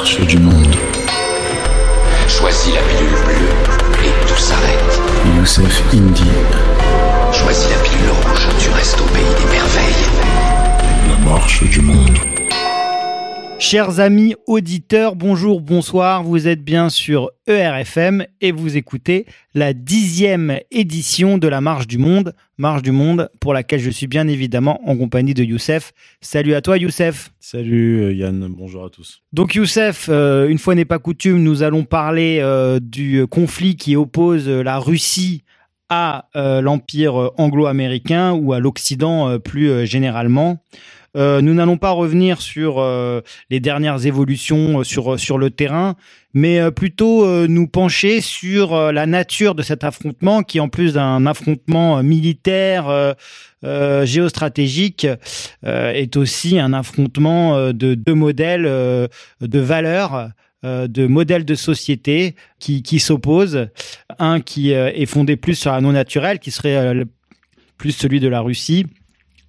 marche du monde. Choisis la pilule bleue et tout s'arrête. Youssef Indy. Choisis la pilule rouge, tu restes au pays des merveilles. La marche du monde. Chers amis auditeurs, bonjour, bonsoir, vous êtes bien sur ERFM et vous écoutez la dixième édition de la Marche du Monde, Marche du Monde pour laquelle je suis bien évidemment en compagnie de Youssef. Salut à toi Youssef. Salut euh, Yann, bonjour à tous. Donc Youssef, euh, une fois n'est pas coutume, nous allons parler euh, du conflit qui oppose la Russie à l'Empire anglo-américain ou à l'Occident plus généralement. Euh, nous n'allons pas revenir sur euh, les dernières évolutions euh, sur, sur le terrain, mais plutôt nous pencher sur la nature de cet affrontement qui, en plus d'un affrontement militaire, géostratégique, est aussi un affrontement de deux modèles de valeurs. de modèles de société qui, qui s'opposent. Un qui est fondé plus sur la non naturel, qui serait plus celui de la Russie,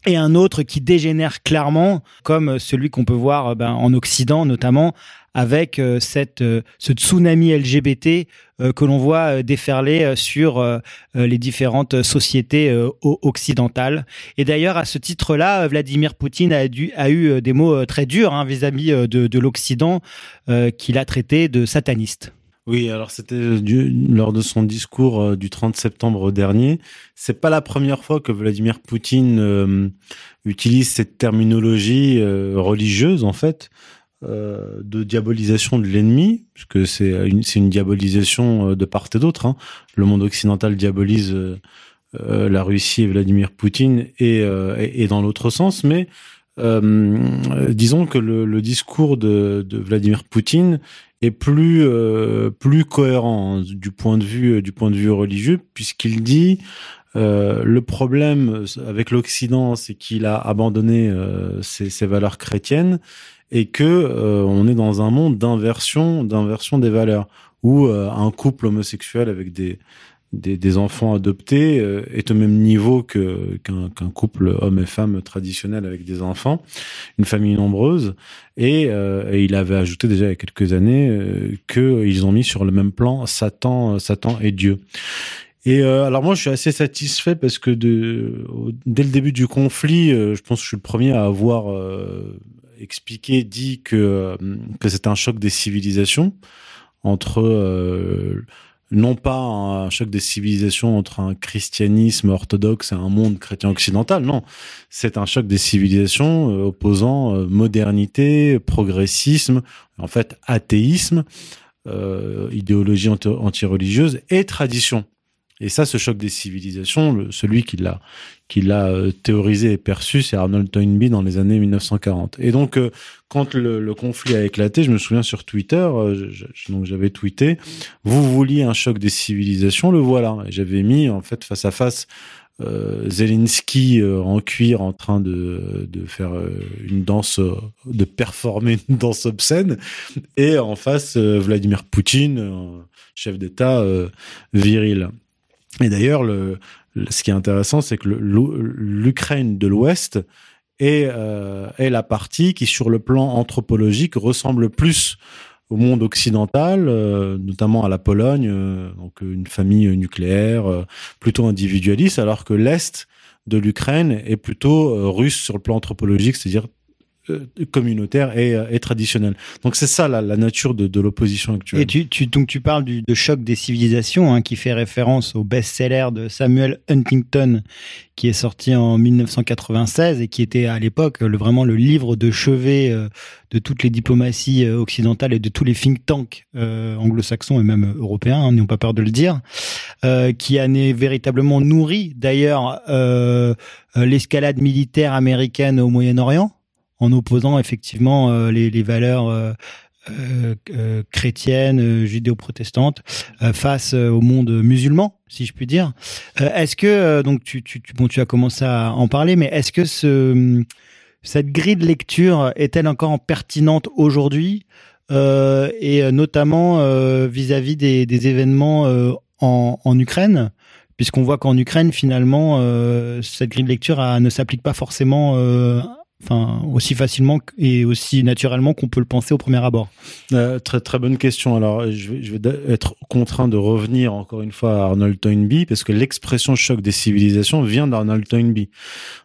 et un autre qui dégénère clairement, comme celui qu'on peut voir euh, ben, en Occident notamment, avec euh, cette, euh, ce tsunami LGBT que l'on voit déferler sur les différentes sociétés occidentales. Et d'ailleurs, à ce titre-là, Vladimir Poutine a eu des mots très durs hein, vis-à-vis de, de l'Occident qu'il a traité de sataniste. Oui, alors c'était lors de son discours euh, du 30 septembre dernier. C'est pas la première fois que Vladimir Poutine euh, utilise cette terminologie euh, religieuse en fait de diabolisation de l'ennemi, puisque c'est une, c'est une diabolisation de part et d'autre. Hein. Le monde occidental diabolise la Russie et Vladimir Poutine et, et, dans l'autre sens, mais disons que le, discours de, Vladimir Poutine est plus euh, plus cohérent hein, du point de vue euh, du point de vue religieux puisqu'il dit euh, le problème avec l'Occident, c'est qu'il a abandonné euh, ses, valeurs chrétiennes et que euh, on est dans un monde d'inversion, d'inversion des valeurs, où un couple homosexuel avec des des, des enfants adoptés euh, est au même niveau que qu'un couple homme et femme traditionnel avec des enfants, une famille nombreuse. Et, euh, et il avait ajouté déjà il y a quelques années euh, qu'ils ont mis sur le même plan Satan, Satan et Dieu. Et euh, alors moi je suis assez satisfait parce que de, dès le début du conflit, je pense que je suis le premier à avoir expliqué, dit que que c'est un choc des civilisations entre non pas un choc des civilisations entre un christianisme orthodoxe et un monde chrétien occidental, non. C'est un choc des civilisations euh, opposant euh, modernité, progressisme, en fait athéisme, euh, idéologie anti-religieuse et tradition. Et ça, ce choc des civilisations, celui qui l'a qui l'a euh, théorisé et perçu, c'est Arnold Toynbee dans les années 1940. Et donc, euh, quand le, conflit a éclaté, je me souviens sur Twitter, euh, donc j'avais tweeté, vous vouliez un choc des civilisations, le voilà. J'avais mis en fait face à face Zelensky en cuir en train de faire une danse, de performer une danse obscène, et en face Vladimir Poutine, chef d'État viril. Et d'ailleurs, le, ce qui est intéressant, c'est que l'Ukraine de l'Ouest est, euh, est la partie qui, sur le plan anthropologique, ressemble plus au monde occidental, euh, notamment à la Pologne, euh, donc une famille nucléaire euh, plutôt individualiste, alors que l'Est de l'Ukraine est plutôt russe sur le plan anthropologique, c'est-à-dire euh, communautaire et, euh, et traditionnel. Donc c'est ça la, la nature de, de l'opposition actuelle. Et tu, tu, donc tu parles du de choc des civilisations, hein, qui fait référence au best-seller de Samuel Huntington, qui est sorti en 1996 et qui était à l'époque le, vraiment le livre de chevet euh, de toutes les diplomaties occidentales et de tous les think tanks euh, anglo-saxons et même européens, hein, n'ayons pas peur de le dire, euh, qui a véritablement nourri d'ailleurs l'escalade militaire américaine au Moyen-Orient en opposant effectivement euh, les, valeurs euh, euh, chrétiennes, judéo-protestantes face au monde musulman, si je puis dire. est-ce que donc tu, tu, bon tu as commencé à en parler, mais est-ce que ce cette grille de lecture est-elle encore pertinente aujourd'hui euh, et notamment vis-à-vis des, événements en, en, Ukraine, puisqu'on voit qu'en Ukraine finalement cette grille de lecture ne s'applique pas forcément enfin aussi facilement et aussi naturellement qu'on peut le penser au premier abord euh, Très très bonne question. Alors je vais, je vais être contraint de revenir encore une fois à Arnold Toynbee parce que l'expression choc des civilisations vient d'Arnold Toynbee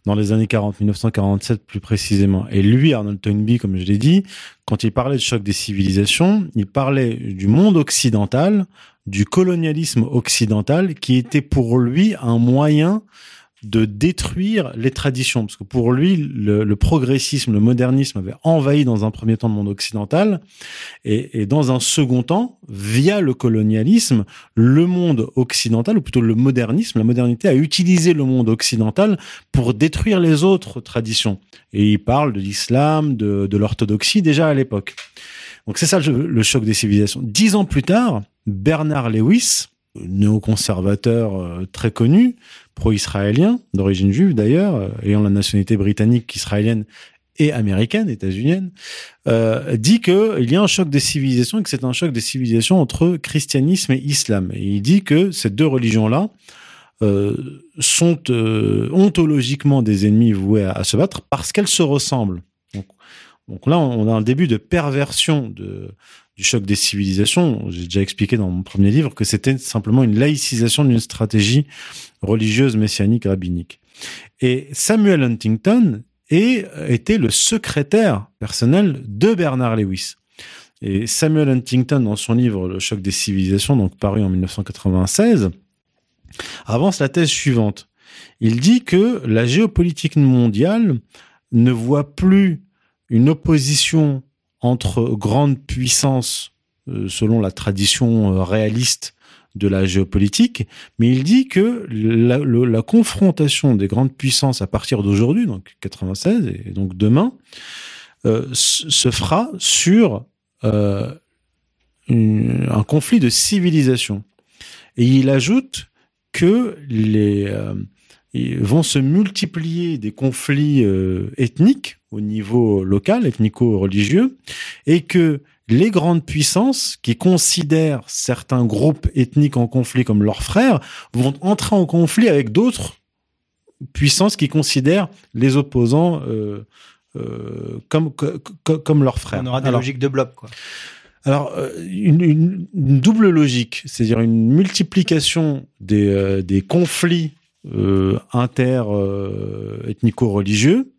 dans les années 40, 1947 plus précisément. Et lui, Arnold Toynbee, comme je l'ai dit, quand il parlait de choc des civilisations, il parlait du monde occidental, du colonialisme occidental qui était pour lui un moyen de détruire les traditions, parce que pour lui, le, progressisme, le modernisme avait envahi dans un premier temps le monde occidental, et, dans un second temps, via le colonialisme, le monde occidental, ou plutôt le modernisme, la modernité a utilisé le monde occidental pour détruire les autres traditions. Et il parle de l'islam, de, l'orthodoxie déjà à l'époque. Donc c'est ça le, le choc des civilisations. Dix ans plus tard, Bernard Lewis, néoconservateur euh, très connu, pro-israélien, d'origine juive d'ailleurs, euh, ayant la nationalité britannique, israélienne et américaine, états-unienne, euh, dit qu'il y a un choc des civilisations et que c'est un choc des civilisations entre christianisme et islam. Et il dit que ces deux religions-là euh, sont euh, ontologiquement des ennemis voués à, se battre parce qu'elles se ressemblent. Donc, donc là, on a un début de perversion de, du choc des civilisations. J'ai déjà expliqué dans mon premier livre que c'était simplement une laïcisation d'une stratégie religieuse messianique rabbinique. Et Samuel Huntington est, était le secrétaire personnel de Bernard Lewis. Et Samuel Huntington, dans son livre Le choc des civilisations, donc paru en 1996, avance la thèse suivante. Il dit que la géopolitique mondiale ne voit plus une opposition entre grandes puissances euh, selon la tradition euh, réaliste de la géopolitique, mais il dit que la, confrontation des grandes puissances à partir d'aujourd'hui, donc 96 et donc demain, euh, se fera sur un conflit de civilisation. Et il ajoute que vont se multiplier des conflits ethniques au niveau local, ethnico-religieux, et que les grandes puissances qui considèrent certains groupes ethniques en conflit comme leurs frères vont entrer en conflit avec d'autres puissances qui considèrent les opposants euh, euh, comme, comme leurs frères. On aura des logiques de bloc, quoi. Alors, euh, une, une, double logique, c'est-à-dire une multiplication des, des conflits inter-ethnico-religieux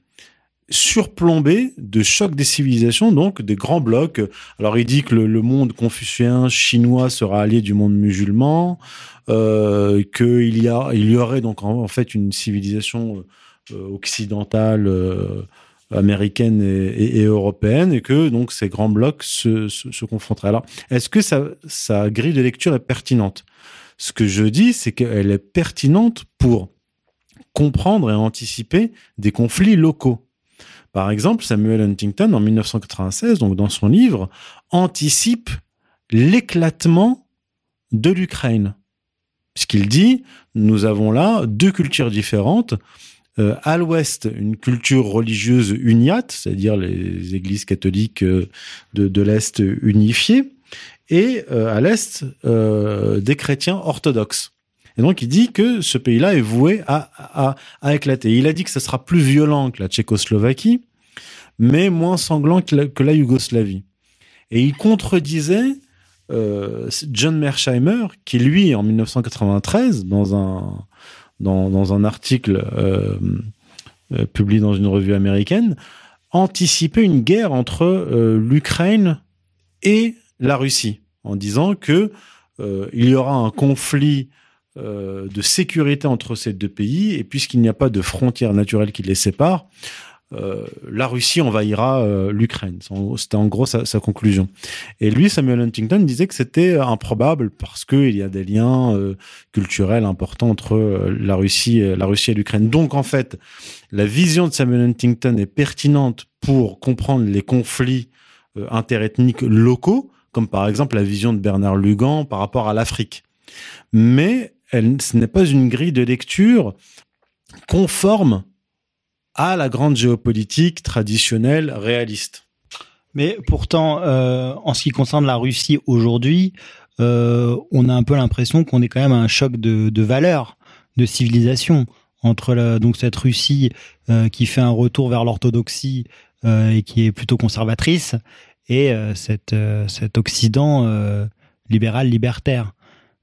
surplombé de chocs des civilisations, donc des grands blocs. Alors il dit que le, monde confucéen chinois sera allié du monde musulman, euh, qu'il y a, il y aurait donc en, fait une civilisation euh, occidentale. Euh, américaine et, européenne et que donc ces grands blocs se, confronteraient. Alors, est-ce que sa grille de lecture est pertinente? Ce que je dis, c'est qu'elle est pertinente pour comprendre et anticiper des conflits locaux. Par exemple, Samuel Huntington, en 1996, donc dans son livre, anticipe l'éclatement de l'Ukraine. Puisqu'il dit, nous avons là deux cultures différentes. Euh, à l'ouest, une culture religieuse uniate, c'est-à-dire les églises catholiques euh, de, l'Est unifiées, et euh, à l'Est, des chrétiens orthodoxes. Et donc, il dit que ce pays-là est voué à, à, éclater. Il a dit que ce sera plus violent que la Tchécoslovaquie, mais moins sanglant que la, Yougoslavie. Et il contredisait euh, John Mersheimer, qui lui, en 1993, dans un, dans, un article euh, euh, publié dans une revue américaine, anticipait une guerre entre l'Ukraine et la Russie, en disant que il y aura un conflit de sécurité entre ces deux pays, et puisqu'il n'y a pas de frontières naturelles qui les séparent, euh, la Russie envahira euh, l'Ukraine. C'était en gros sa, conclusion. Et lui, Samuel Huntington, disait que c'était improbable parce qu'il y a des liens euh, culturels importants entre la Russie, la Russie et l'Ukraine. Donc en fait, la vision de Samuel Huntington est pertinente pour comprendre les conflits interethniques locaux, comme par exemple la vision de Bernard Lugan par rapport à l'Afrique. Mais ce n'est pas une grille de lecture conforme à la grande géopolitique traditionnelle réaliste. Mais pourtant, euh, en ce qui concerne la Russie aujourd'hui, euh, on a un peu l'impression qu'on est quand même à un choc de, valeurs, de civilisation. entre donc cette Russie euh, qui fait un retour vers l'orthodoxie et qui est plutôt conservatrice et cet Occident libéral libertaire.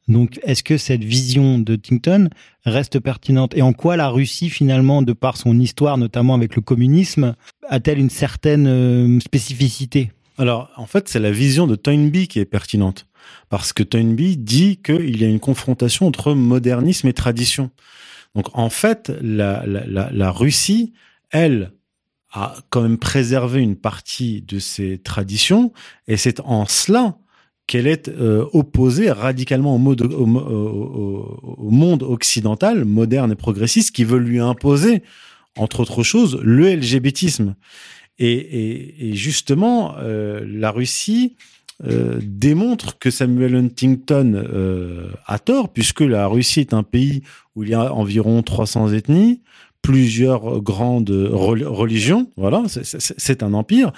Donc, est-ce que cette vision de Huntington reste pertinente? Et en quoi la Russie, finalement, de par son histoire, notamment avec le communisme, a-t-elle une certaine euh, spécificité? Alors, en fait, c'est la vision de Toynbee qui est pertinente. Parce que Toynbee dit qu'il y a une confrontation entre modernisme et tradition. Donc, en fait, la Russie, elle, a quand même préservé une partie de ses traditions, et c'est en cela qu'elle est euh, opposée radicalement au, mode, au, au, au, monde occidental, moderne et progressiste, qui veut lui imposer, entre autres choses, le LGBTisme. Et, et, et justement, euh, la Russie euh, démontre que Samuel Huntington euh, a tort, puisque la Russie est un pays où il y a environ 300 ethnies, plusieurs grandes religions, voilà, c'est un empire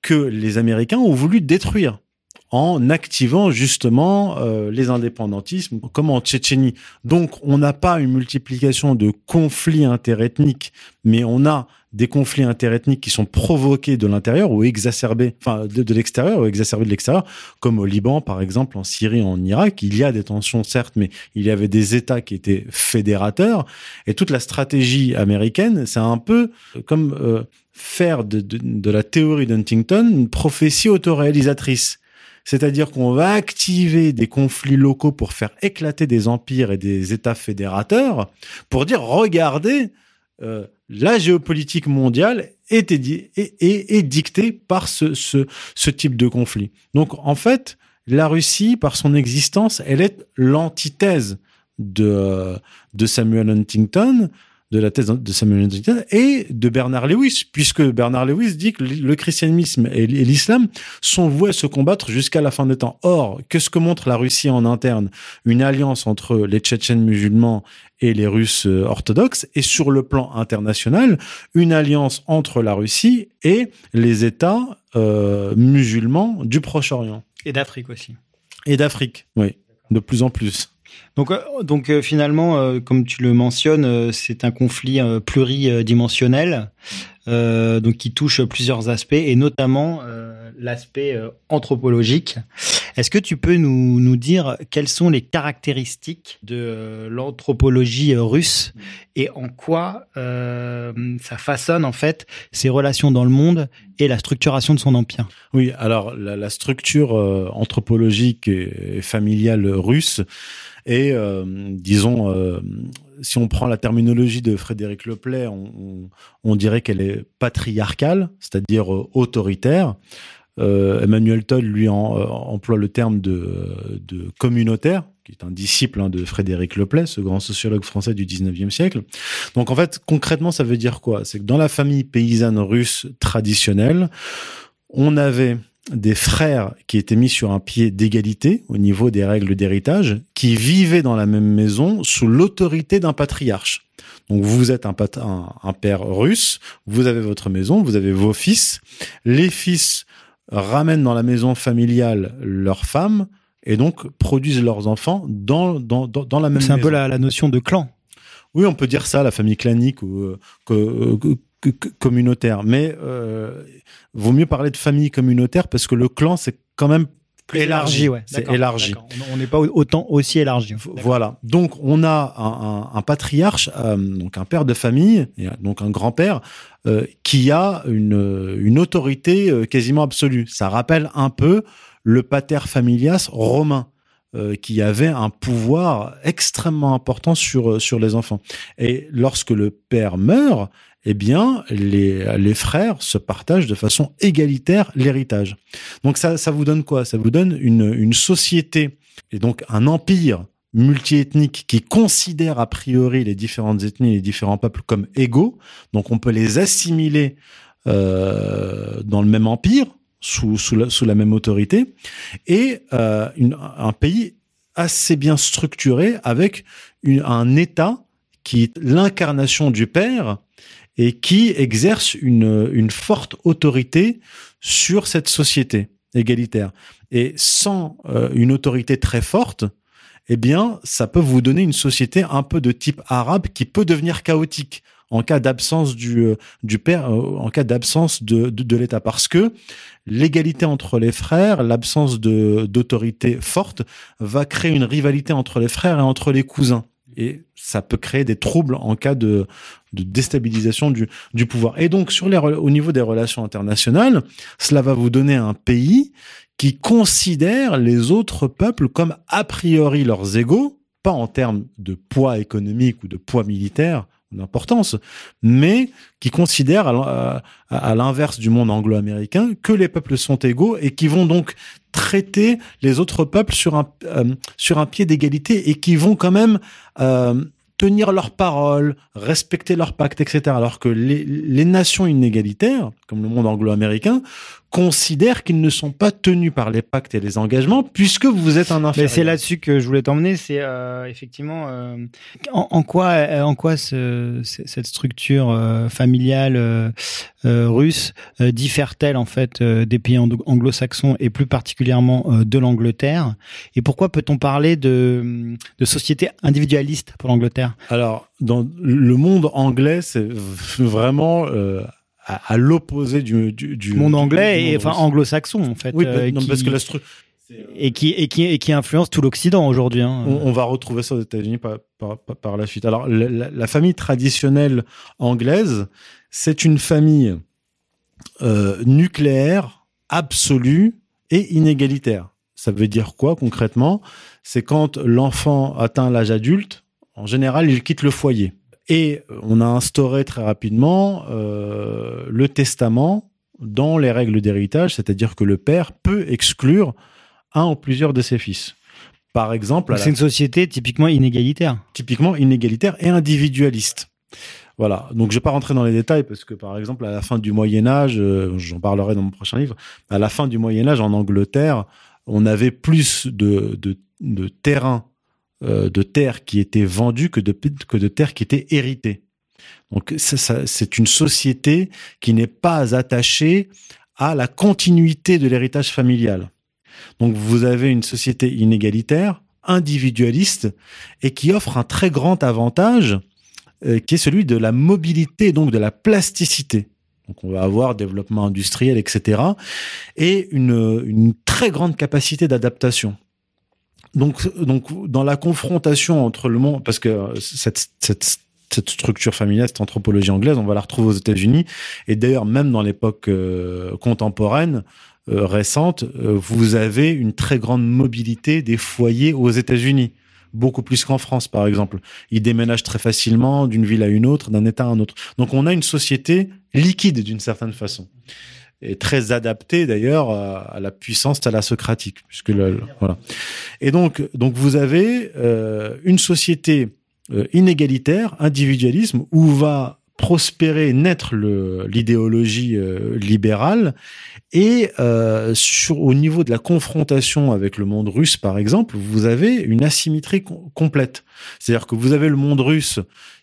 que les Américains ont voulu détruire en activant justement euh, les indépendantismes, comme en Tchétchénie. Donc, on n'a pas une multiplication de conflits interethniques, mais on a des conflits interethniques qui sont provoqués de l'intérieur ou exacerbés, enfin de, l'extérieur ou exacerbés de l'extérieur, comme au Liban, par exemple, en Syrie, en Irak. Il y a des tensions, certes, mais il y avait des États qui étaient fédérateurs. Et toute la stratégie américaine, c'est un peu comme euh, faire de, de, de la théorie d'Huntington une prophétie autoréalisatrice. C'est-à-dire qu'on va activer des conflits locaux pour faire éclater des empires et des États fédérateurs, pour dire, regardez, euh, la géopolitique mondiale est, dictée par ce, type de conflit. Donc, en fait, la Russie, par son existence, elle est l'antithèse de Samuel Huntington, de la thèse de Samuel Huntington et de Bernard Lewis, puisque Bernard Lewis dit que le christianisme et l'islam sont voués à se combattre jusqu'à la fin des temps. Or, qu'est-ce que montre la Russie en interne Une alliance entre les Tchétchènes musulmans et les Russes orthodoxes, et sur le plan international, une alliance entre la Russie et les États euh, musulmans du Proche-Orient. Et d'Afrique aussi. Et d'Afrique, oui, de plus en plus. Donc, donc euh, finalement, euh, comme tu le mentionnes, euh, c'est un conflit pluridimensionnel, donc qui touche plusieurs aspects et notamment l'aspect anthropologique. Est-ce que tu peux nous, nous dire quelles sont les caractéristiques de l'anthropologie russe et en quoi ça façonne en fait ses relations dans le monde et la structuration de son empire? Oui, alors la structure anthropologique et familiale russe et euh, disons, euh, si on prend la terminologie de Frédéric Leplay, on, on, dirait qu'elle est patriarcale, c'est-à-dire euh, autoritaire. Emmanuel Todd lui emploie le terme de, communautaire, qui est un disciple hein, de Frédéric Leplay, ce grand sociologue français du 19e siècle. Donc en fait, concrètement, ça veut dire quoi? C'est que dans la famille paysanne russe traditionnelle, on avait des frères qui étaient mis sur un pied d'égalité au niveau des règles d'héritage, qui vivaient dans la même maison sous l'autorité d'un patriarche. Donc vous êtes un, un, un, père russe, vous avez votre maison, vous avez vos fils. Les fils ramènent dans la maison familiale leurs femmes et donc produisent leurs enfants dans, dans, dans, dans la même maison. C'est un peu la, la, notion de clan. Oui, on peut dire ça, la famille clanique ou que, que, que, communautaire. Mais euh, vaut mieux parler de famille communautaire parce que le clan, c'est quand même plus élargi, élargi ouais. C'est élargi. On n'est pas autant aussi élargi. Voilà. Donc on a un, un, un patriarche, euh, donc un père de famille, donc un grand-père, euh, qui a une, une autorité quasiment absolue. Ça rappelle un peu le pater familias romain. Euh, qui avait un pouvoir extrêmement important sur sur les enfants. Et lorsque le père meurt, eh bien, les, frères se partagent de façon égalitaire l'héritage. Donc ça, ça vous donne quoi? Ça vous donne une, société et donc un empire multiethnique qui considère a priori les différentes ethnies et les différents peuples comme égaux. Donc on peut les assimiler euh, dans le même empire, sous, la, même autorité, et euh, un pays assez bien structuré avec un État qui est l'incarnation du père et qui exerce une, une forte autorité sur cette société égalitaire. Et sans euh, une autorité très forte, eh bien, ça peut vous donner une société un peu de type arabe qui peut devenir chaotique en cas d'absence du, euh, du père, euh, en cas d'absence de, de, de l'État. Parce que l'égalité entre les frères, l'absence d'autorité forte va créer une rivalité entre les frères et entre les cousins. Et ça peut créer des troubles en cas de, déstabilisation du, pouvoir. Et donc, sur au niveau des relations internationales, cela va vous donner un pays qui considère les autres peuples comme a priori leurs égaux, pas en termes de poids économique ou de poids militaire, d'importance, mais qui considèrent, à l'inverse du monde anglo-américain, que les peuples sont égaux et qui vont donc traiter les autres peuples sur un, euh, sur un pied d'égalité et qui vont quand même euh, tenir leurs paroles, respecter leurs pactes, etc. Alors que les, les nations inégalitaires, comme le monde anglo-américain, considèrent qu'ils ne sont pas tenus par les pactes et les engagements puisque vous êtes un inférieur. C'est là-dessus que je voulais t'emmener. C'est euh, effectivement euh, en, en, quoi, en quoi ce, cette structure euh, familiale russe diffère-t-elle en fait des pays anglo-saxons et plus particulièrement de l'Angleterre? Et pourquoi peut-on parler de, de société individualiste pour l'Angleterre? Alors, dans le monde anglais, c'est vraiment à, à l'opposé du, du, du, monde anglais du et enfin anglo-saxon en fait. Oui, euh, non, qui- parce que la et qui et qui et qui influence tout l'Occident aujourd'hui. Hein. on, on va retrouver ça aux États-Unis par, par, la suite. Alors, la famille traditionnelle anglaise, c'est une famille euh, nucléaire, absolue et inégalitaire. Ça veut dire quoi concrètement? C'est quand l'enfant atteint l'âge adulte, en général, il quitte le foyer. Et on a instauré très rapidement euh, le testament dans les règles d'héritage, c'est-à-dire que le père peut exclure un ou plusieurs de ses fils. Par exemple, la C'est une société typiquement inégalitaire. typiquement inégalitaire et individualiste. Voilà. Donc, je vais pas rentrer dans les détails parce que, par exemple, à la fin du Moyen Âge, euh, j'en parlerai dans mon prochain livre. À la fin du Moyen Âge, en Angleterre, on avait plus de de, de terrains, euh, de terres qui étaient vendues que de que de terres qui étaient héritées. Donc, ça, ça- c'est une société qui n'est pas attachée à la continuité de l'héritage familial. Donc, vous avez une société inégalitaire, individualiste, et qui offre un très grand avantage euh, qui est celui de la mobilité, donc de la plasticité. Donc on va avoir développement industriel, etc. Et une, une très grande capacité d'adaptation. Donc, donc dans la confrontation entre le monde, parce que euh, cette, cette, cette structure familiale, cette anthropologie anglaise, on va la retrouver aux États-Unis. Et d'ailleurs, même dans l'époque euh, contemporaine, euh, récente, euh, vous avez une très grande mobilité des foyers aux États-Unis beaucoup plus qu'en France, par exemple. Ils déménagent très facilement d'une ville à une autre, d'un État à un autre. Donc on a une société liquide d'une certaine façon. Et très adaptée d'ailleurs à, à la puissance thalassocratique. Puisque le, voilà. Et donc, donc vous avez euh, une société euh, inégalitaire, individualisme, où va prospérer, naître l'idéologie euh, libérale. Et sur, au niveau de la confrontation avec le monde russe, par exemple, vous avez une asymétrie com- complète. C'est-à-dire que vous avez le monde russe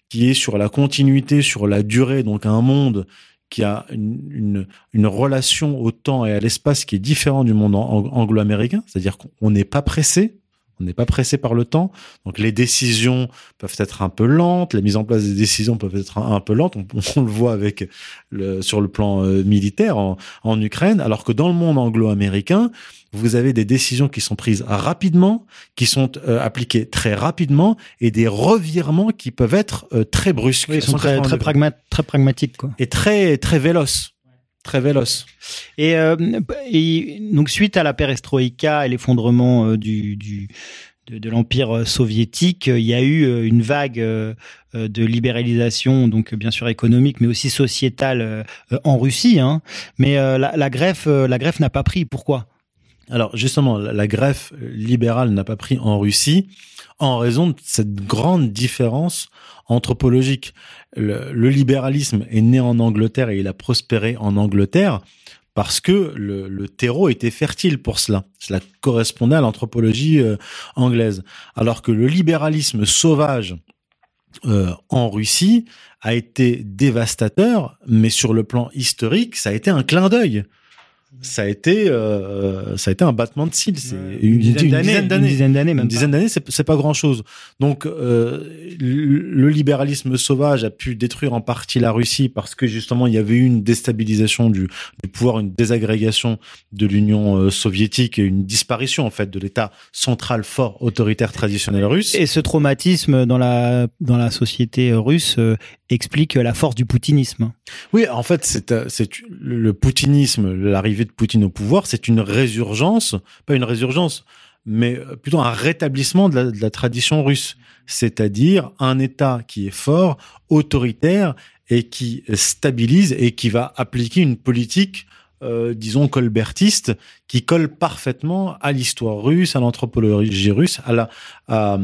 qui est sur la continuité, sur la durée, donc un monde qui a une, relation au temps et à l'espace qui est différent du monde ang- anglo-américain. C'est-à-dire qu'on n'est pas pressé. On n'est pas pressé par le temps. Donc les décisions peuvent être un peu lentes. La mise en place des décisions peuvent être un, un peu lentes. On, on le voit avec le, sur le plan euh, militaire en, en Ukraine. Alors que dans le monde anglo-américain, vous avez des décisions qui sont prises rapidement, qui sont euh, appliquées très rapidement et des revirements qui peuvent être euh, très brusques. Oui, ils sont très 180 très, degrés. pragma- très pragmatiques quoi. Et très, très véloces. Très véloces. Et, euh, et donc suite à la perestroïka et l'effondrement euh, du, du de, l'empire euh, soviétique, il y a eu une vague de libéralisation, donc bien sûr économique, mais aussi sociétale en Russie. Hein. Mais la, greffe, la greffe n'a pas pris. Pourquoi? Alors justement, la greffe libérale n'a pas pris en Russie en raison de cette grande différence anthropologique. Le, libéralisme est né en Angleterre et il a prospéré en Angleterre parce que le, le terreau était fertile pour cela. Cela correspondait à l'anthropologie euh, anglaise. Alors que le libéralisme sauvage euh, en Russie a été dévastateur, mais sur le plan historique, ça a été un clin d'œil. Ça a été, euh, ça a été un battement de cils. C'est une, dizaine une d'années, une dizaine d'années, même Une dizaine d'années, c'est c'est pas grand chose. Donc, euh, le libéralisme sauvage a pu détruire en partie la Russie parce que justement il y avait eu une déstabilisation du, du pouvoir, une désagrégation de l'Union euh, soviétique et une disparition en fait de l'État central fort autoritaire traditionnel russe. Et ce traumatisme dans la dans la société russe explique la force du poutinisme. Oui, en fait, c'est le poutinisme, l'arrivée de Poutine au pouvoir, c'est une résurgence, pas une résurgence, mais euh, plutôt un rétablissement de la, de la tradition russe, c'est-à-dire un État qui est fort, autoritaire et qui stabilise et qui va appliquer une politique, euh, disons colbertiste, qui colle parfaitement à l'histoire russe, à l'anthropologie russe, à la à,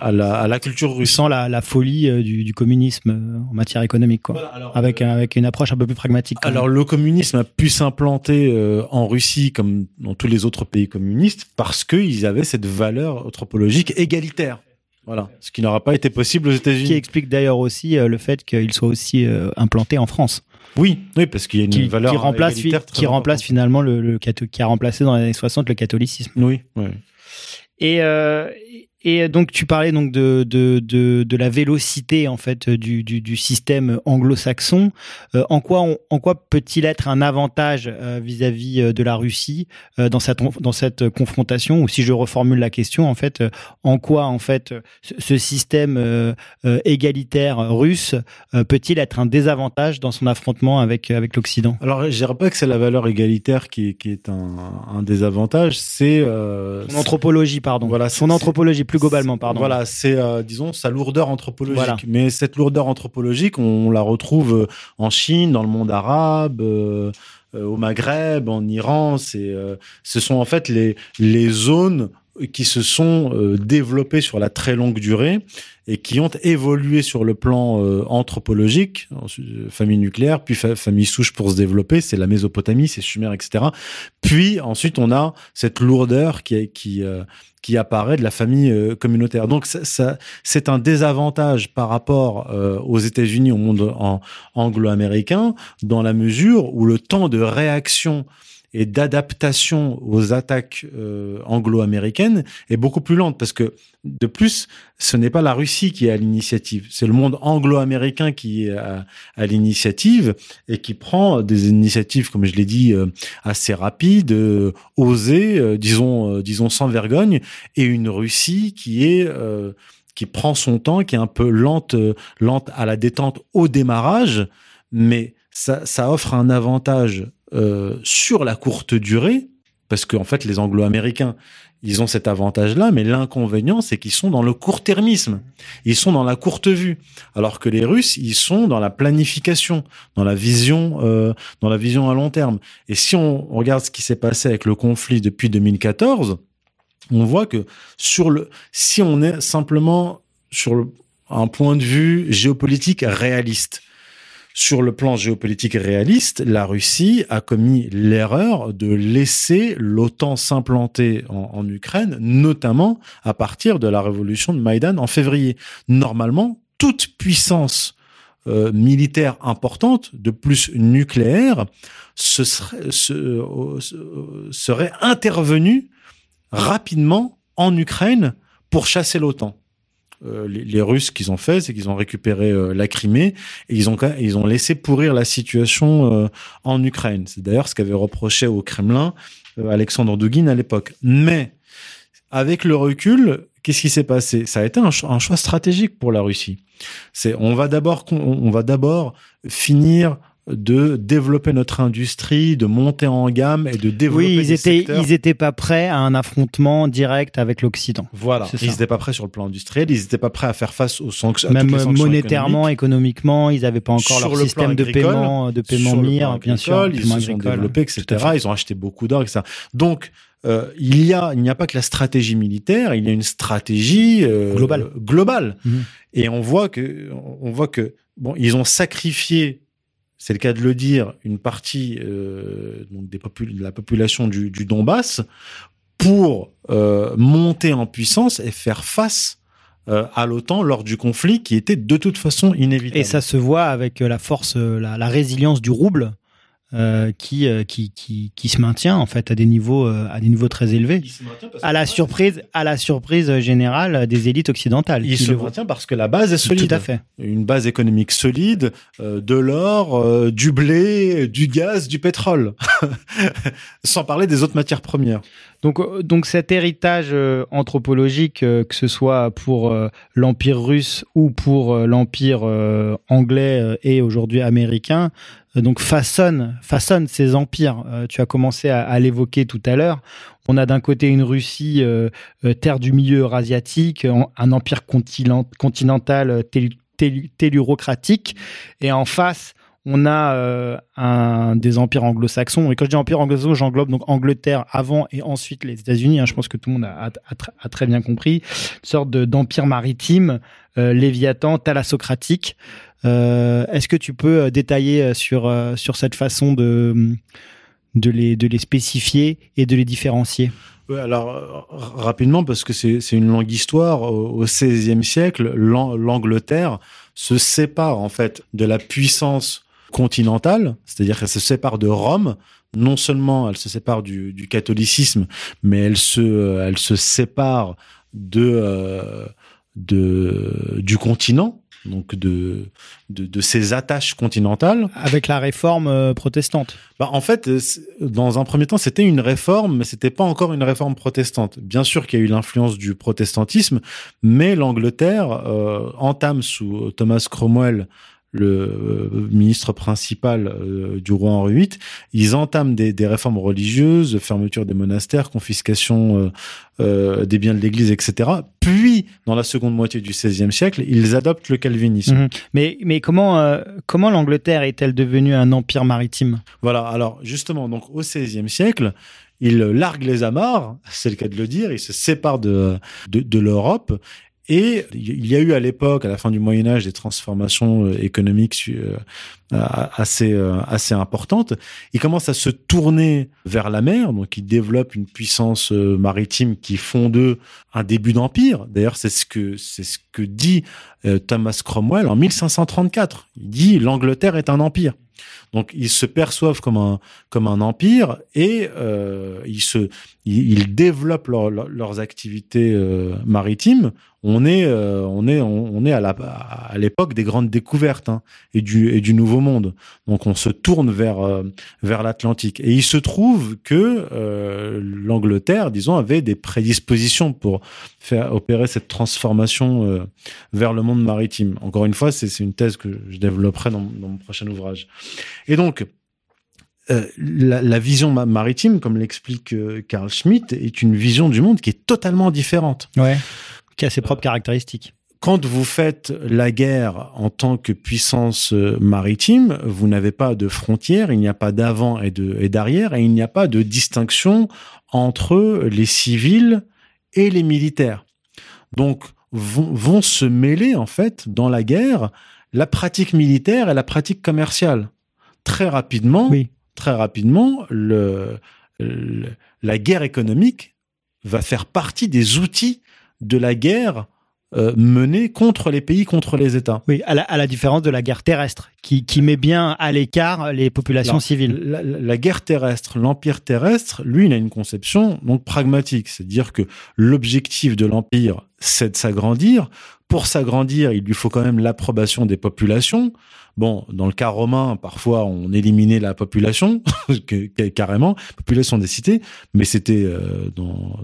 à la à la culture russe. Sans la, la folie euh, du, du communisme euh, en matière économique, quoi. Voilà, alors, Avec, avec une approche un peu plus pragmatique. Alors même. le communisme a pu s'implanter euh, en Russie comme dans tous les autres pays communistes parce qu'ils avaient cette valeur anthropologique égalitaire. Voilà, ce qui n'aura pas été possible aux qui États-Unis. explique d'ailleurs aussi euh, le fait qu'il soit aussi euh, implanté en France, Oui, oui, parce qu'il y a une qui, valeur qui remplace, qui remplace finalement le, le qui a remplacé dans les années 60 le catholicisme. Oui, oui. Et, euh, et donc tu parlais donc de, de, de, de la vélocité en fait du, du, du système anglo-saxon. Euh, en quoi on- en quoi peut-il être un avantage euh, vis-à-vis euh, de la Russie euh, dans cette dans cette confrontation? Ou si je reformule la question en fait euh, en quoi en fait euh, ce, système euh, euh, égalitaire russe euh, peut-il être un désavantage dans son affrontement avec avec l'Occident? Alors, je dirais pas que c'est la valeur égalitaire qui est, qui est un, un désavantage, c'est euh, Son anthropologie pardon. Voilà, son anthropologie plus globalement pardon. Voilà, c'est euh, disons sa lourdeur anthropologique. Voilà. Mais cette lourdeur anthropologique, on la retrouve euh, en Chine, dans le monde arabe, euh, euh, au Maghreb, en Iran. C'est, euh, ce sont en fait les les zones qui se sont euh, développées sur la très longue durée et qui ont évolué sur le plan euh, anthropologique, euh, famille nucléaire, puis fa- famille souche pour se développer, c'est la Mésopotamie, c'est Sumer, etc. Puis ensuite on a cette lourdeur qui qui qui apparaît de la famille communautaire. Donc ça, ça- c'est un désavantage par rapport aux États-Unis, au monde anglo-américain, dans la mesure où le temps de réaction et d'adaptation aux attaques euh, anglo-américaines est beaucoup plus lente parce que de plus, ce n'est pas la Russie qui est à l'initiative, c'est le monde anglo-américain qui est à, l'initiative et qui prend des initiatives, comme je l'ai dit, euh, assez rapides, euh, osées, disons, disons sans vergogne, et une Russie qui est qui prend son temps, qui est un peu lente, lente à la détente au démarrage, mais ça offre un avantage euh, sur la courte durée, parce qu'en fait, les Anglo-Américains, ils ont cet avantage-là, mais l'inconvénient, c'est qu'ils sont dans le court-termisme. Ils sont dans la courte vue, alors que les Russes, ils sont dans la planification, dans la vision, euh, dans la vision à long terme. Et si on regarde ce qui s'est passé avec le conflit depuis 2014, on voit que sur le, si on est simplement sur le- un point de vue géopolitique réaliste, sur le plan géopolitique réaliste, la Russie a commis l'erreur de laisser l'OTAN s'implanter en, Ukraine, notamment à partir de la révolution de Maïdan en février. Normalement, toute puissance euh, militaire importante, de plus nucléaire, euh, se- serait intervenue rapidement en Ukraine pour chasser l'OTAN. Euh, les, les Russes, qu'ils ont fait, c'est qu'ils ont récupéré euh, la Crimée et ils ont ils ont laissé pourrir la situation euh, en Ukraine. C'est d'ailleurs ce qu'avait reproché au Kremlin euh, Alexandre Douguin à l'époque. Mais avec le recul, qu'est-ce qui s'est passé? Ça a été un, cho- un choix stratégique pour la Russie. C'est on va d'abord on va d'abord finir de développer notre industrie, de monter en gamme et de développer Oui, ils des étaient, secteurs. ils étaient pas prêts à un affrontement direct avec l'Occident. Voilà, ils n'étaient pas prêts sur le plan industriel, ils n'étaient pas prêts à faire face aux sanctions, Même sanctions monétairement, économiquement, ils n'avaient pas encore Sur leur le système de paiement, de paiement plan bien sûr, ils se sont développés, Tout etc. Ils ont acheté beaucoup d'or, etc. Donc, euh, il y a, il n'y a pas que la stratégie militaire, il y a une stratégie euh, Globale. globale. Mhm. Et on voit que, on voit que, bon, ils ont sacrifié, c'est le cas de le dire, une partie euh, de la population du, Donbass pour euh, monter en puissance et faire face euh, à l'OTAN lors du conflit qui était de toute façon inévitable. Et ça se voit avec la force, la résilience du rouble euh, qui, euh, qui, qui, qui se maintient en fait à des niveaux, euh, à des niveaux très élevés. À la surprise, à la surprise générale des élites occidentales. Il se maintient parce que la base est solide. Tout à fait. Une base économique solide, euh, de l'or, euh, du blé, du gaz, du pétrole. Sans parler des autres matières premières. Donc, euh, donc cet héritage euh, anthropologique, euh, que ce soit pour l'empire russe ou pour l'empire anglais et aujourd'hui américain, donc façonne, façonne ces empires. Tu as commencé à, l'évoquer tout à l'heure. On a d'un côté une Russie, terre du milieu eurasiatique, un empire continent- continental tel- tel- tellurocratique, et en face, on a euh, un des empires anglo-saxons. Et quand je dis empire anglo-saxon, j'englobe donc Angleterre avant et ensuite les États-Unis. hein. je pense que tout le monde a, a- a tr- a très bien compris. Une sorte de- d'empire maritime, euh, léviathan, thalassocratique. Euh, Est-ce que tu peux détailler sur, sur cette façon de, de, les, de les spécifier et de les différencier? Alors rapidement parce que c'est une longue histoire. Au XVIe siècle, l'An- l'Angleterre se sépare en fait de la puissance continentale, c'est-à-dire qu'elle se sépare de Rome. Non seulement elle se sépare du, du catholicisme, mais elle se euh, elle se sépare de euh, de du continent, donc de de, de ses attaches continentales. Avec la réforme euh, protestante. Bah, en fait, dans un premier temps, c'était une réforme, mais c'était pas encore une réforme protestante. Bien sûr qu'il y a eu l'influence du protestantisme, mais l'Angleterre euh, entame sous Thomas Cromwell, le euh, ministre principal euh, du roi Henri VIII, ils entament des, des réformes religieuses, fermeture des monastères, confiscation euh, des biens de l'Église, etc. Puis, dans la seconde moitié du XVIe siècle, ils adoptent le calvinisme. Mhm. Mais, mais comment, euh, comment l'Angleterre est-elle devenue un empire maritime? Voilà, alors justement, donc au XVIe siècle, il largue les amarres, c'est le cas de le dire, il se sépare de, de, de l'Europe. Et il y a eu à l'époque, à la fin du Moyen Âge, des transformations euh, économiques euh, assez euh, assez importantes. Il commence à se tourner vers la mer, donc il développe une puissance maritime qui font d'eux un début d'empire. D'ailleurs, c'est ce que c'est ce que dit Thomas Cromwell en 1534. Il dit l'Angleterre est un empire. Donc ils se perçoivent comme un comme un empire et euh, ils se ils, développent leur- leur- leurs activités euh, maritimes. On est euh, on est on, est à la à l'époque des grandes découvertes hein, et du et du nouveau monde. Donc on se tourne vers euh, vers l'Atlantique et il se trouve que euh, l'Angleterre, disons, avait des prédispositions pour faire opérer cette transformation euh, vers le monde maritime. Encore une fois, c'est c'est une thèse que je développerai dans, dans mon prochain ouvrage. Et donc, euh, la, la vision ma- maritime, comme l'explique euh, Carl Schmitt, est une vision du monde qui est totalement différente. Ouais. Qui a ses propres caractéristiques. Quand vous faites la guerre en tant que puissance euh, maritime, vous n'avez pas de frontières, il n'y a pas d'avant et d'arrière, et il n'y a pas de distinction entre les civils et les militaires. Donc vont, vont se mêler en fait dans la guerre la pratique militaire et la pratique commerciale. Très rapidement, Oui. très rapidement, le, le- la guerre économique va faire partie des outils de la guerre euh, menée contre les pays, contre les États. Oui, à la, à la différence de la guerre terrestre, qui, qui met bien à l'écart les populations civiles. La, la- la guerre terrestre, l'empire terrestre, lui, il a une conception donc pragmatique, c'est-à-dire que l'objectif de l'empire, c'est de s'agrandir. Pour s'agrandir, il lui faut quand même l'approbation des populations. Bon, dans le cas romain, parfois on éliminait la population carrément, population des cités, mais c'était euh,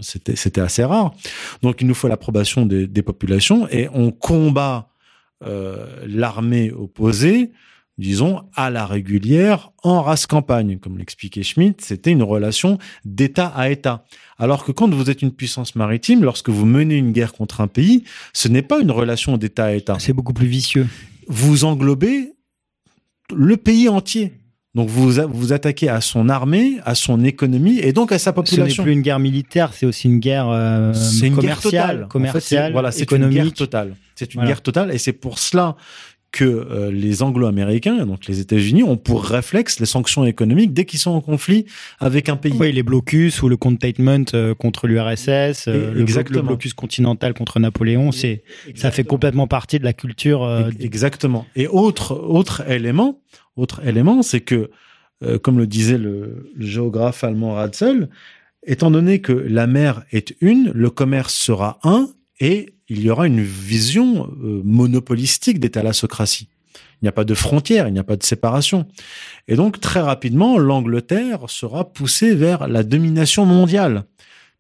c'était assez rare. Donc il nous faut l'approbation des, des populations et on combat euh, l'armée opposée disons, à la régulière en race campagne. Comme l'expliquait Schmitt, c'était une relation d'État à État. Alors que quand vous êtes une puissance maritime, lorsque vous menez une guerre contre un pays, ce n'est pas une relation d'État à État. C'est beaucoup plus vicieux. Vous englobez le pays entier. Donc vous vous attaquez à son armée, à son économie et donc à sa Ce n'est population. plus une guerre militaire, c'est aussi une guerre euh, C'est une guerre commerciale, totale. En fait, commerciale, c'est- voilà, c'est une guerre totale. C'est une Voilà. guerre totale et c'est pour cela que euh, les Anglo-Américains, donc les États-Unis, ont pour réflexe les sanctions économiques dès qu'ils sont en conflit avec un pays. Oui, les blocus ou le containment euh, contre l'URSS, euh, le, blo- exactement. le blocus continental contre Napoléon, c'est ça fait complètement partie de la culture. euh, Ex- Exactement. Et autre autre élément, autre élément, c'est que euh, comme le disait le, le géographe allemand Ratzel, étant donné que la mer est une, le commerce sera un, et il y aura une vision euh, monopolistique des thalassocraties. Il n'y a pas de frontières, il n'y a pas de séparation. Et donc, très rapidement, l'Angleterre sera poussée vers la domination mondiale.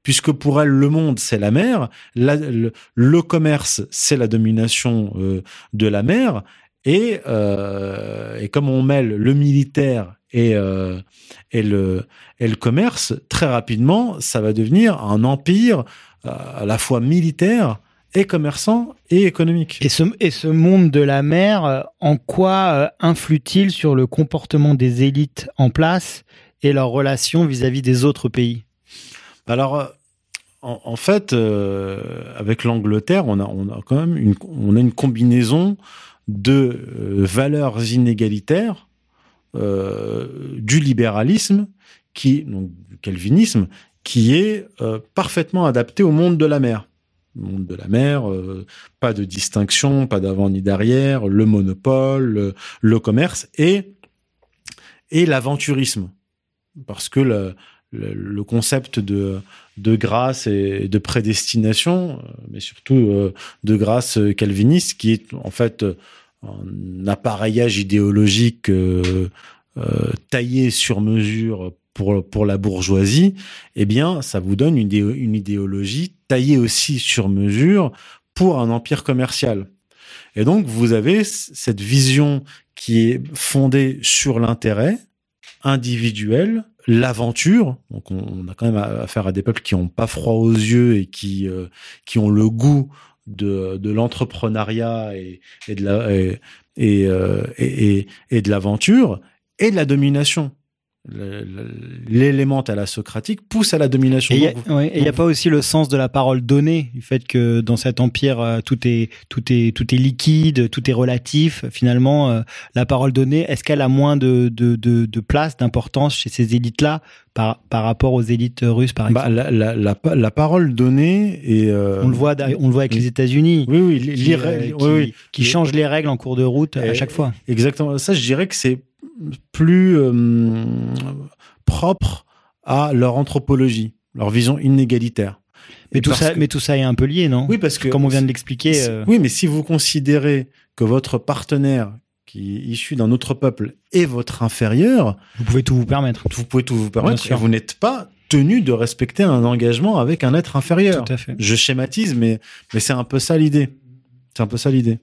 Puisque pour elle, le monde, c'est la mer, le commerce, c'est la domination euh, de la mer, et, euh, et comme on mêle le militaire et, euh, et, le, et le commerce, très rapidement, ça va devenir un empire euh, à la fois militaire et commerçant et économique. Et ce, et ce monde de la mer, euh, en quoi euh, influe-t-il sur le comportement des élites en place et leurs relations vis-à-vis des autres pays? Alors, en, en fait, avec l'Angleterre, on a, on a quand même une, on a une combinaison de valeurs inégalitaires, du libéralisme, qui, donc du calvinisme, qui est euh, parfaitement adapté au monde de la mer. Monde de la mer, euh, pas de distinction, pas d'avant ni d'arrière, le monopole, le, commerce et, et l'aventurisme. Parce que le, concept de, de grâce et de prédestination, euh, mais surtout euh, de grâce calviniste, qui est en fait un appareillage idéologique euh, euh, taillé sur mesure pour, pour la bourgeoisie, eh bien, ça vous donne une, une idéologie taillée aussi sur mesure pour un empire commercial. Et donc, vous avez cette vision qui est fondée sur l'intérêt individuel, l'aventure. Donc, on, on a quand même affaire à des peuples qui n'ont pas froid aux yeux et qui, euh, qui ont le goût de, de l'entrepreneuriat et, de la euh, et, et- et de l'aventure et de la domination. L'élément à la socratique pousse à la domination. Et il n'y a, pas aussi le sens de la parole donnée, du fait que dans cet empire, euh, tout est, tout est, tout est liquide, tout est relatif. Finalement, euh, la parole donnée, est-ce qu'elle a moins de, de, de, de place, d'importance chez ces élites-là par, par rapport aux élites russes, par exemple? bah, la, la, la, pa- la parole donnée et euh, on, le voit, on le voit avec les États-Unis. Oui, oui, qui, les euh, qui, oui, oui. qui Les- changent les règles en cours de route à chaque fois. Exactement. Ça, je dirais que c'est plus euh, propre à leur anthropologie, leur vision inégalitaire. Mais tout, ça, que- mais tout ça est un peu lié, non? Oui, parce que Comme on vient de l'expliquer. euh, Oui, mais si vous considérez que votre partenaire qui est issu d'un autre peuple est votre inférieur, Vous pouvez tout vous permettre. vous pouvez tout vous permettre et vous n'êtes pas tenu de respecter un engagement avec un être inférieur. Tout à fait. Je schématise, mais, mais c'est un peu ça l'idée. C'est un peu ça l'idée.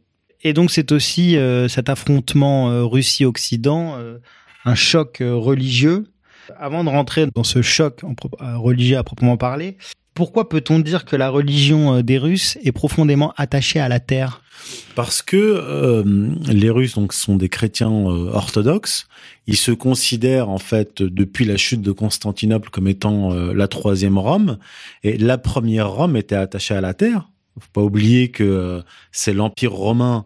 Et donc c'est aussi euh, cet affrontement euh, Russie-Occident, euh, un choc religieux. Avant de rentrer dans ce choc religieux à proprement parler, pourquoi peut-on dire que la religion des Russes est profondément attachée à la terre? Parce que les Russes donc sont des chrétiens orthodoxes. Ils se considèrent en fait depuis la chute de Constantinople comme étant la troisième Rome. Et la première Rome était attachée à la terre. Faut pas oublier que c'est l'Empire romain,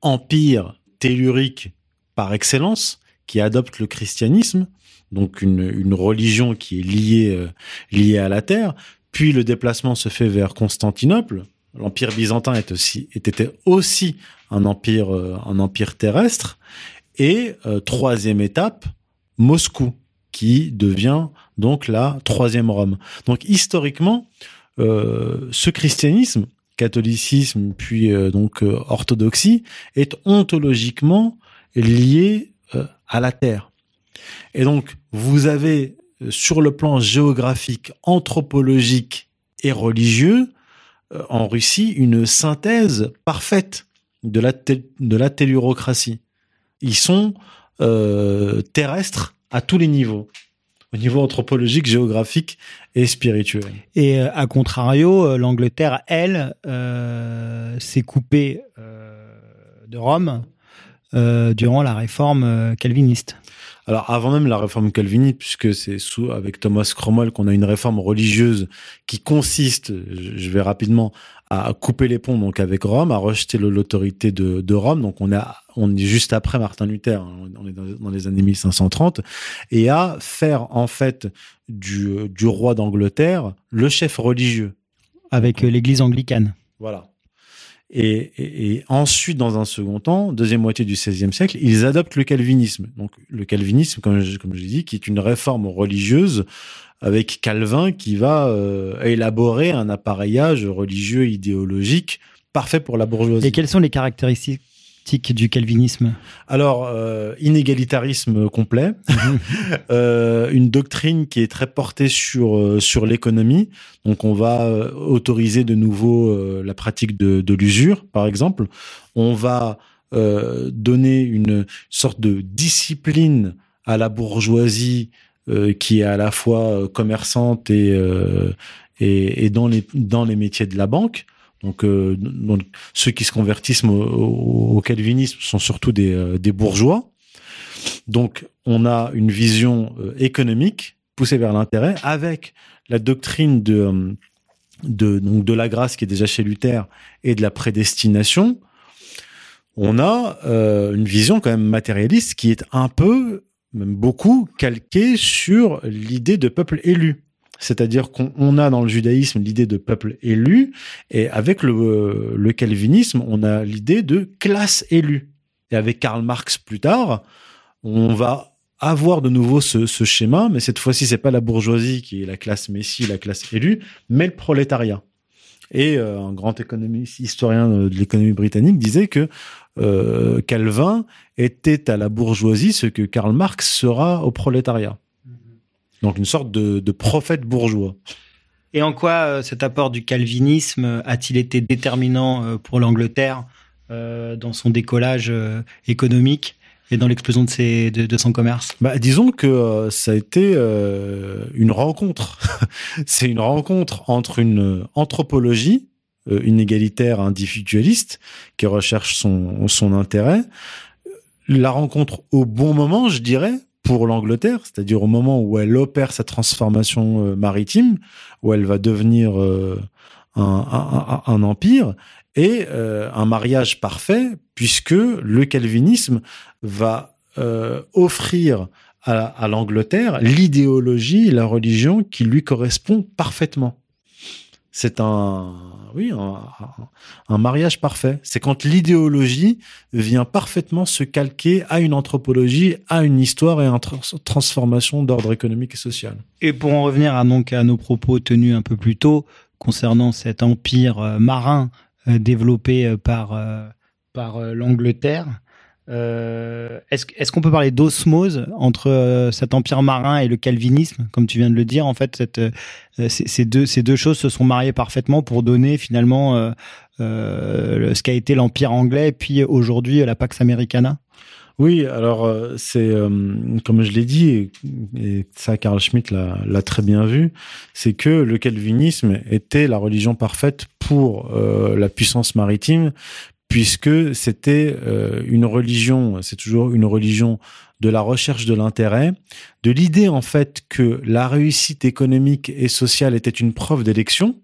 empire tellurique par excellence, qui adopte le christianisme, donc une, une religion qui est liée euh, liée à la terre. Puis le déplacement se fait vers Constantinople. L'empire byzantin était aussi un empire, euh, un empire terrestre. Et euh, troisième étape, Moscou, qui devient donc la troisième Rome. Donc historiquement, ce christianisme, catholicisme, puis euh, donc euh, orthodoxie, est ontologiquement lié euh, à la terre. Et donc vous avez sur le plan géographique, anthropologique et religieux, en Russie, une synthèse parfaite de la, de la tellurocratie. Ils sont terrestres à tous les niveaux, au niveau anthropologique, géographique et spirituel. Et euh, à contrario, euh, l'Angleterre, elle, euh, s'est coupée de Rome durant la réforme calviniste. Alors avant même la réforme calviniste, puisque c'est sous avec Thomas Cromwell qu'on a une réforme religieuse qui consiste, je vais rapidement, à couper les ponts donc avec Rome, à rejeter l'autorité de, de Rome. Donc on a, on est juste après Martin Luther, hein, on est dans, dans les années 1530, et à faire en fait du, du roi d'Angleterre le chef religieux. avec euh, l'Église anglicane. Voilà. Et, et, et, ensuite, dans un second temps, deuxième moitié du XVIe siècle, ils adoptent le calvinisme. Donc le calvinisme, comme je, comme je l'ai dit, qui est une réforme religieuse avec Calvin qui va euh, élaborer un appareillage religieux idéologique parfait pour la bourgeoisie. Et quelles sont les caractéristiques du calvinisme Alors, euh, inégalitarisme complet, euh, une doctrine qui est très portée sur, euh, sur l'économie. Donc, on va autoriser de nouveau la pratique de, de l'usure, par exemple. On va donner une sorte de discipline à la bourgeoisie qui est à la fois commerçante et, et, et, dans, les, dans les métiers de la banque. Donc, euh, donc, ceux qui se convertissent au, calvinisme sont surtout des, euh, des, bourgeois. Donc, on a une vision euh, économique poussée vers l'intérêt avec la doctrine de, de, la grâce qui est déjà chez Luther et de la prédestination. On a une vision quand même matérialiste qui est un peu, même beaucoup, calquée sur l'idée de peuple élu. C'est-à-dire qu'on a dans le judaïsme l'idée de peuple élu, et avec le, calvinisme, on a l'idée de classe élue. Et avec Karl Marx plus tard, on va avoir de nouveau ce, ce schéma, mais cette fois-ci, c'est pas la bourgeoisie qui est la classe messie, la classe élue, mais le prolétariat. Et euh, un grand économiste, historien de l'économie britannique disait que euh, Calvin était à la bourgeoisie ce que Karl Marx sera au prolétariat. Donc une sorte de, de prophète bourgeois. Et en quoi euh, cet apport du calvinisme euh, a-t-il été déterminant euh, pour l'Angleterre euh, dans son décollage euh, économique et dans l'explosion de, ses, de, de, son commerce? Bah, Disons que ça a été une rencontre. C'est une rencontre entre une anthropologie une égalitaire individualiste qui recherche son, son intérêt. La rencontre au bon moment, je dirais, pour l'Angleterre, c'est-à-dire au moment où elle opère sa transformation euh, maritime, où elle va devenir euh, un, empire, et euh, un mariage parfait, puisque le calvinisme va offrir à, à l'Angleterre l'idéologie, la religion qui lui correspond parfaitement. C'est un, mariage parfait. C'est quand l'idéologie vient parfaitement se calquer à une anthropologie, à une histoire et à une tra transformation d'ordre économique et social. Et pour en revenir à, donc, nos propos tenus un peu plus tôt concernant cet empire euh, marin euh, développé euh, par, par l'Angleterre, euh, est-ce est qu'on peut parler d'osmose entre euh, cet empire marin et le calvinisme, comme tu viens de le dire En fait, euh, ces, deux, ces deux choses se sont mariées parfaitement pour donner finalement ce qu'a été l'empire anglais et puis aujourd'hui la Pax Americana. Oui, alors c'est comme je l'ai dit et, ça Carl Schmitt l'a très bien vu, c'est que le calvinisme était la religion parfaite pour la puissance maritime puisque c'était euh, une religion, c'est toujours une religion de la recherche de l'intérêt, de l'idée en fait que la réussite économique et sociale était une preuve d'élection.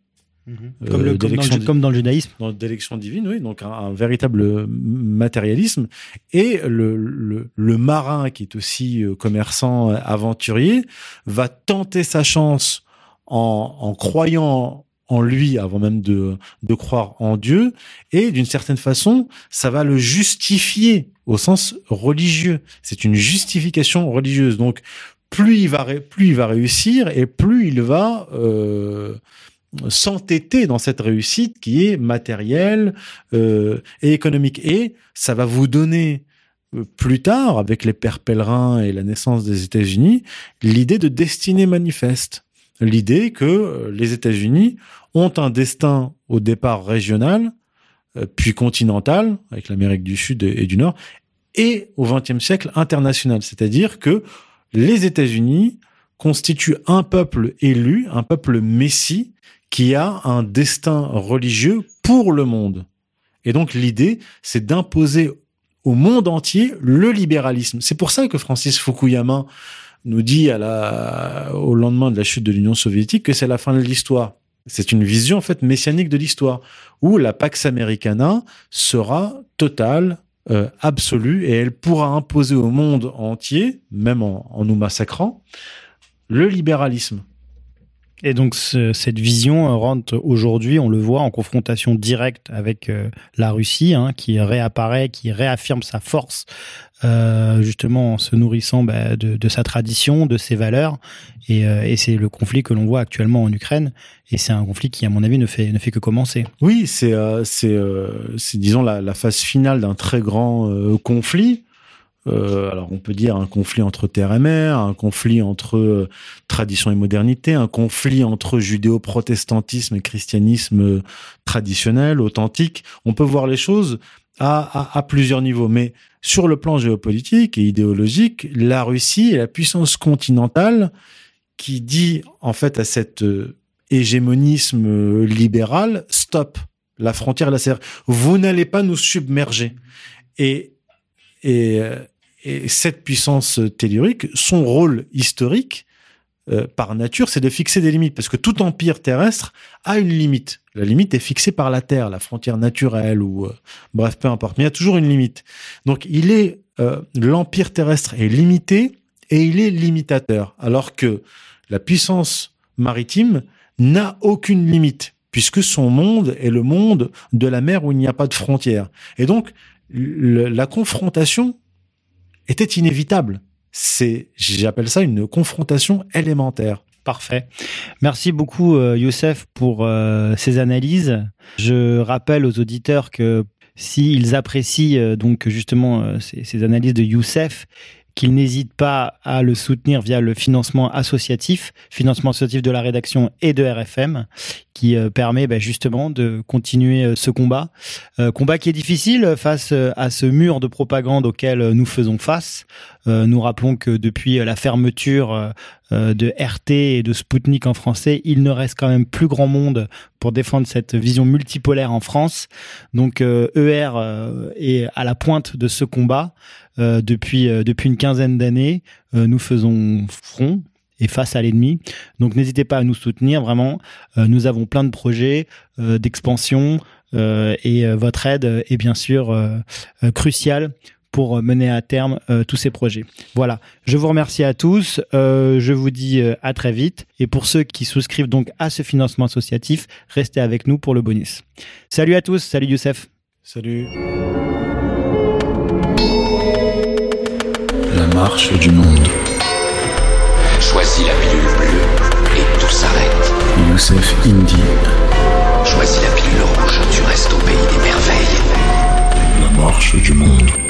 Mmh. Comme, euh, comme, dans le, comme, dans le, judaïsme. D'élection divine, oui, donc un, un, véritable matérialisme. Et le, marin, qui est aussi euh, commerçant, aventurier, va tenter sa chance en, en croyant en lui avant même de, croire en Dieu. Et d'une certaine façon, ça va le justifier au sens religieux. C'est une justification religieuse. Donc, plus il va, plus il va réussir et plus il va euh, s'entêter dans cette réussite qui est matérielle euh, et économique. Et ça va vous donner euh, plus tard, avec les pères pèlerins et la naissance des États-Unis, l'idée de destinée manifeste l'idée que les États-Unis ont un destin au départ régional, euh, puis continental, avec l'Amérique du Sud et du Nord, et au XXe siècle international. C'est-à-dire que les États-Unis constituent un peuple élu, un peuple messie, qui a un destin religieux pour le monde. Et donc l'idée, c'est d'imposer au monde entier le libéralisme. C'est pour ça que Francis Fukuyama nous dit à la, au lendemain de la chute de l'Union soviétique que c'est la fin de l'histoire. C'est une vision en fait messianique de l'histoire où la Pax Americana sera totale, euh, absolue et elle pourra imposer au monde entier, même en, en nous massacrant, le libéralisme. Et donc cette vision rentre aujourd'hui, on le voit, en confrontation directe avec euh, la Russie, hein, qui réapparaît, qui réaffirme sa force, euh, justement en se nourrissant bah, de, sa tradition, de ses valeurs. Et, euh, c'est le conflit que l'on voit actuellement en Ukraine. Et c'est un conflit qui, à mon avis, ne fait, ne fait que commencer. Oui, c'est c'est disons la, phase finale d'un très grand conflit. Euh, alors on peut dire un conflit entre terre et mer, un conflit entre euh, tradition et modernité, un conflit entre judéo-protestantisme et christianisme euh, traditionnel, authentique. On peut voir les choses à, à, plusieurs niveaux, mais sur le plan géopolitique et idéologique, la Russie est la puissance continentale qui dit en fait à cet hégémonisme libéral, stop, la frontière la serre. Vous n'allez pas nous submerger. Et et, et cette puissance tellurique, son rôle historique, euh, par nature, c'est de fixer des limites, parce que tout empire terrestre a une limite. La limite est fixée par la Terre, la frontière naturelle, ou euh, bref, peu importe, mais il y a toujours une limite. Donc, il est euh, l'empire terrestre est limité et il est limitateur, alors que la puissance maritime n'a aucune limite, puisque son monde est le monde de la mer où il n'y a pas de frontières. Et donc, la confrontation était inévitable. C'est, j'appelle ça une confrontation élémentaire. Parfait. Merci beaucoup, euh, Youssef, pour euh, ces analyses. Je rappelle aux auditeurs que s'ils apprécient euh, donc justement ces, analyses de Youssef, qu'ils n'hésitent pas à le soutenir via le financement associatif, financement associatif de la rédaction et de RFM, qui euh, permet bah, justement de continuer euh, ce combat. Euh, combat qui est difficile face à ce mur de propagande auquel nous faisons face. Nous rappelons que depuis la fermeture de RT et de Spoutnik en français, il ne reste quand même plus grand monde pour défendre cette vision multipolaire en France. Donc ER est à la pointe de ce combat. depuis depuis une quinzaine d'années, nous faisons front et face à l'ennemi. Donc n'hésitez pas à nous soutenir, vraiment. Euh, nous avons plein de projets euh, d'expansion euh, et votre aide est bien sûr cruciale pour euh, mener à terme euh, tous ces projets. Voilà, je vous remercie à tous, euh, je vous dis à très vite, et pour ceux qui souscrivent donc à ce financement associatif, restez avec nous pour le bonus. Salut à tous, salut Youssef. Salut. La marche du monde. Choisis la pilule bleue et tout s'arrête. Youssef Indy. Choisis la pilule rouge, tu restes au pays des merveilles. La marche du monde.